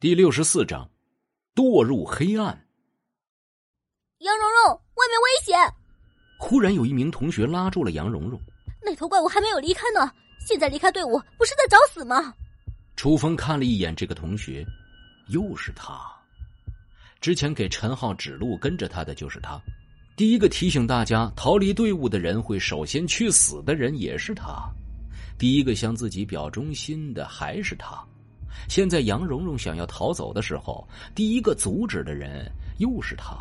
第六十四章，堕入黑暗。杨蓉蓉，外面危险！忽然有一名同学拉住了杨蓉蓉。那头怪物还没有离开呢，现在离开队伍不是在找死吗？楚风看了一眼这个同学，又是他。之前给陈浩指路，跟着他的就是他。第一个提醒大家逃离队伍的人会首先去死的人也是他。第一个向自己表忠心的还是他。现在杨蓉蓉想要逃走的时候，第一个阻止的人又是他。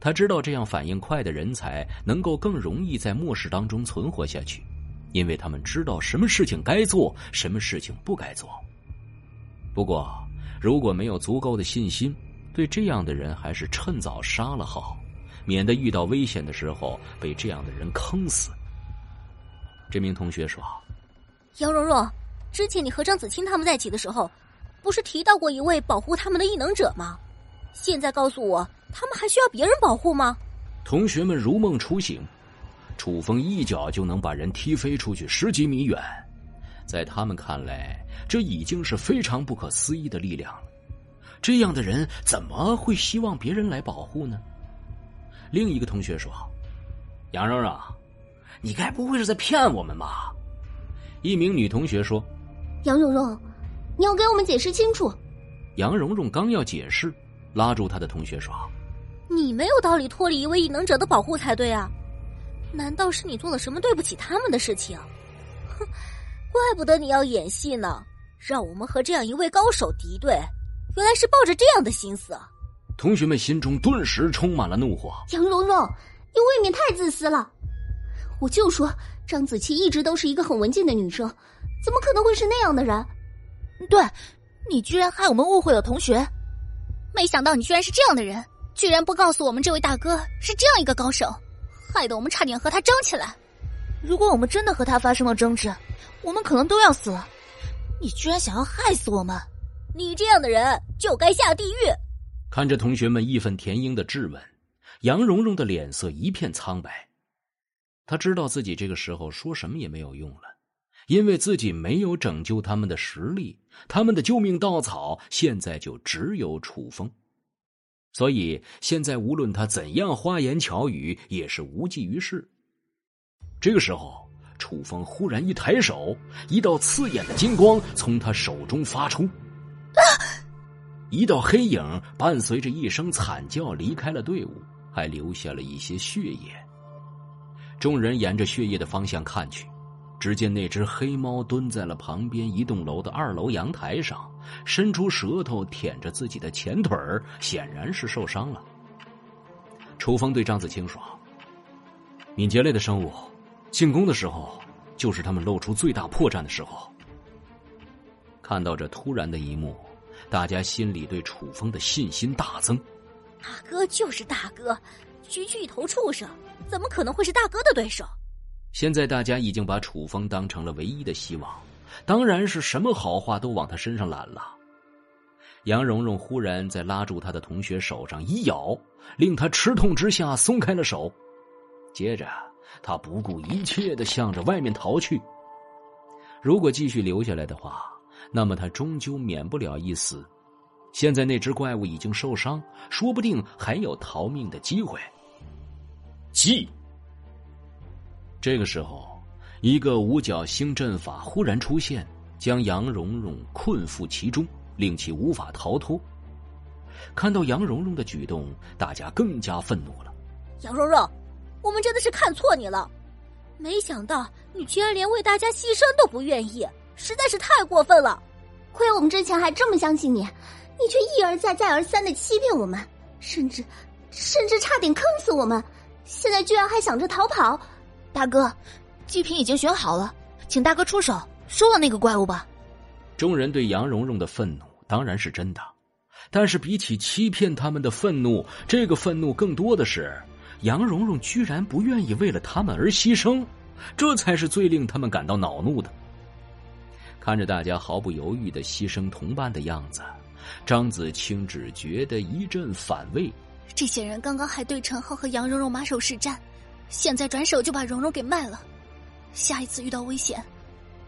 他知道这样反应快的人才能够更容易在末世当中存活下去，因为他们知道什么事情该做，什么事情不该做。不过，如果没有足够的信心，对这样的人还是趁早杀了好，免得遇到危险的时候被这样的人坑死。这名同学说：“杨蓉蓉。”之前你和张子清他们在一起的时候，不是提到过一位保护他们的异能者吗？现在告诉我，他们还需要别人保护吗？同学们如梦初醒，楚风一脚就能把人踢飞出去十几米远，在他们看来，这已经是非常不可思议的力量了。这样的人怎么会希望别人来保护呢？另一个同学说：“杨蓉蓉，你该不会是在骗我们吧？”一名女同学说。杨蓉蓉，你要给我们解释清楚。杨蓉蓉刚要解释，拉住她的同学说：“你没有道理脱离一位异能者的保护才对啊！难道是你做了什么对不起他们的事情？哼，怪不得你要演戏呢，让我们和这样一位高手敌对，原来是抱着这样的心思。”同学们心中顿时充满了怒火。杨蓉蓉，你未免太自私了！我就说张子琪一直都是一个很文静的女生。怎么可能会是那样的人？对，你居然害我们误会了同学，没想到你居然是这样的人，居然不告诉我们这位大哥是这样一个高手，害得我们差点和他争起来。如果我们真的和他发生了争执，我们可能都要死了。你居然想要害死我们！你这样的人就该下地狱！看着同学们义愤填膺的质问，杨蓉蓉的脸色一片苍白。她知道自己这个时候说什么也没有用了。因为自己没有拯救他们的实力，他们的救命稻草现在就只有楚风，所以现在无论他怎样花言巧语，也是无济于事。这个时候，楚风忽然一抬手，一道刺眼的金光从他手中发出，一道黑影伴随着一声惨叫离开了队伍，还留下了一些血液。众人沿着血液的方向看去。只见那只黑猫蹲在了旁边一栋楼的二楼阳台上，伸出舌头舔着自己的前腿儿，显然是受伤了。楚风对张子清说：“敏捷类的生物，进攻的时候就是他们露出最大破绽的时候。”看到这突然的一幕，大家心里对楚风的信心大增。大哥就是大哥，区区一头畜生，怎么可能会是大哥的对手？现在大家已经把楚风当成了唯一的希望，当然是什么好话都往他身上揽了。杨蓉蓉忽然在拉住他的同学手上一咬，令他吃痛之下松开了手，接着他不顾一切的向着外面逃去。如果继续留下来的话，那么他终究免不了一死。现在那只怪物已经受伤，说不定还有逃命的机会。记。这个时候，一个五角星阵法忽然出现，将杨蓉蓉困缚其中，令其无法逃脱。看到杨蓉蓉的举动，大家更加愤怒了。杨蓉蓉，我们真的是看错你了，没想到你居然连为大家牺牲都不愿意，实在是太过分了。亏我们之前还这么相信你，你却一而再、再而三的欺骗我们，甚至甚至差点坑死我们，现在居然还想着逃跑。大哥，祭品已经选好了，请大哥出手收了那个怪物吧。众人对杨蓉蓉的愤怒当然是真的，但是比起欺骗他们的愤怒，这个愤怒更多的是杨蓉蓉居然不愿意为了他们而牺牲，这才是最令他们感到恼怒的。看着大家毫不犹豫的牺牲同伴的样子，张子清只觉得一阵反胃。这些人刚刚还对陈浩和杨蓉蓉马首是瞻。现在转手就把蓉蓉给卖了，下一次遇到危险，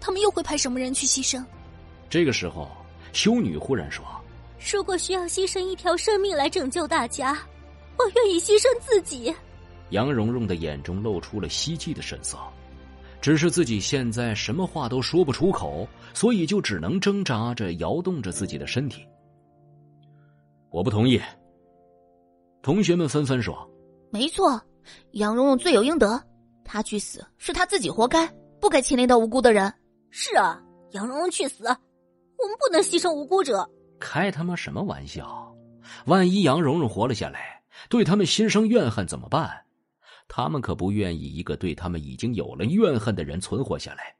他们又会派什么人去牺牲？这个时候，修女忽然说：“如果需要牺牲一条生命来拯救大家，我愿意牺牲自己。”杨蓉蓉的眼中露出了希冀的神色，只是自己现在什么话都说不出口，所以就只能挣扎着摇动着自己的身体。我不同意。同学们纷纷说：“没错，杨蓉蓉罪有应得，她去死是她自己活该，不该牵连到无辜的人。”是啊，杨蓉蓉去死，我们不能牺牲无辜者。开他妈什么玩笑！万一杨蓉蓉活了下来，对他们心生怨恨怎么办？他们可不愿意一个对他们已经有了怨恨的人存活下来。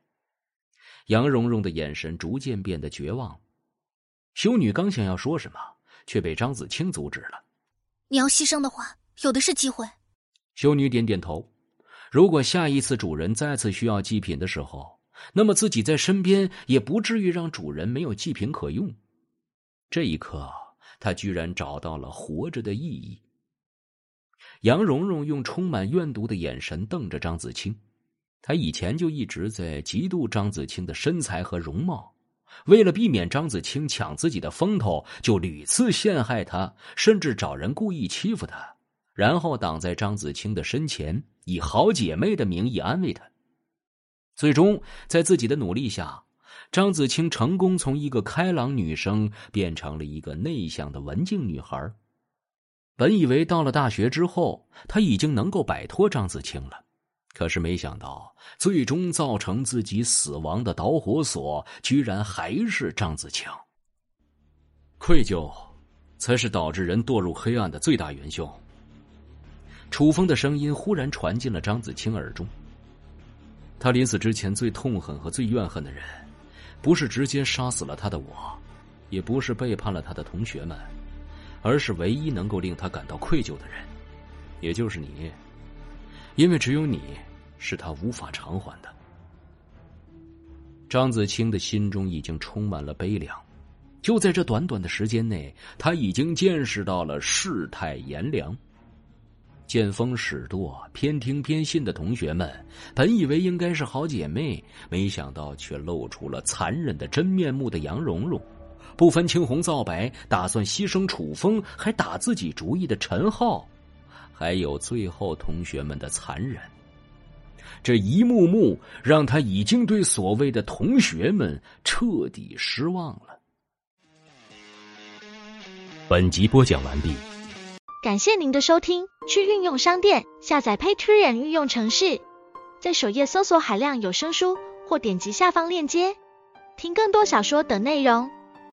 杨蓉蓉的眼神逐渐变得绝望。修女刚想要说什么，却被张子清阻止了。你要牺牲的话，有的是机会。修女点点头。如果下一次主人再次需要祭品的时候，那么自己在身边也不至于让主人没有祭品可用。这一刻，他居然找到了活着的意义。杨蓉蓉用充满怨毒的眼神瞪着张子清，她以前就一直在嫉妒张子清的身材和容貌，为了避免张子清抢自己的风头，就屡次陷害他，甚至找人故意欺负他，然后挡在张子清的身前，以好姐妹的名义安慰他。最终，在自己的努力下，张子清成功从一个开朗女生变成了一个内向的文静女孩。本以为到了大学之后，他已经能够摆脱张子清了，可是没想到，最终造成自己死亡的导火索，居然还是张子清。愧疚，才是导致人堕入黑暗的最大元凶。楚风的声音忽然传进了张子清耳中。他临死之前最痛恨和最怨恨的人，不是直接杀死了他的我，也不是背叛了他的同学们。而是唯一能够令他感到愧疚的人，也就是你，因为只有你是他无法偿还的。张子清的心中已经充满了悲凉，就在这短短的时间内，他已经见识到了世态炎凉。见风使舵、偏听偏信的同学们，本以为应该是好姐妹，没想到却露出了残忍的真面目的杨蓉蓉。不分青红皂白，打算牺牲楚风，还打自己主意的陈浩，还有最后同学们的残忍，这一幕幕让他已经对所谓的同学们彻底失望了。本集播讲完毕，感谢您的收听。去运用商店下载 Patreon 运用城市，在首页搜索海量有声书，或点击下方链接听更多小说等内容。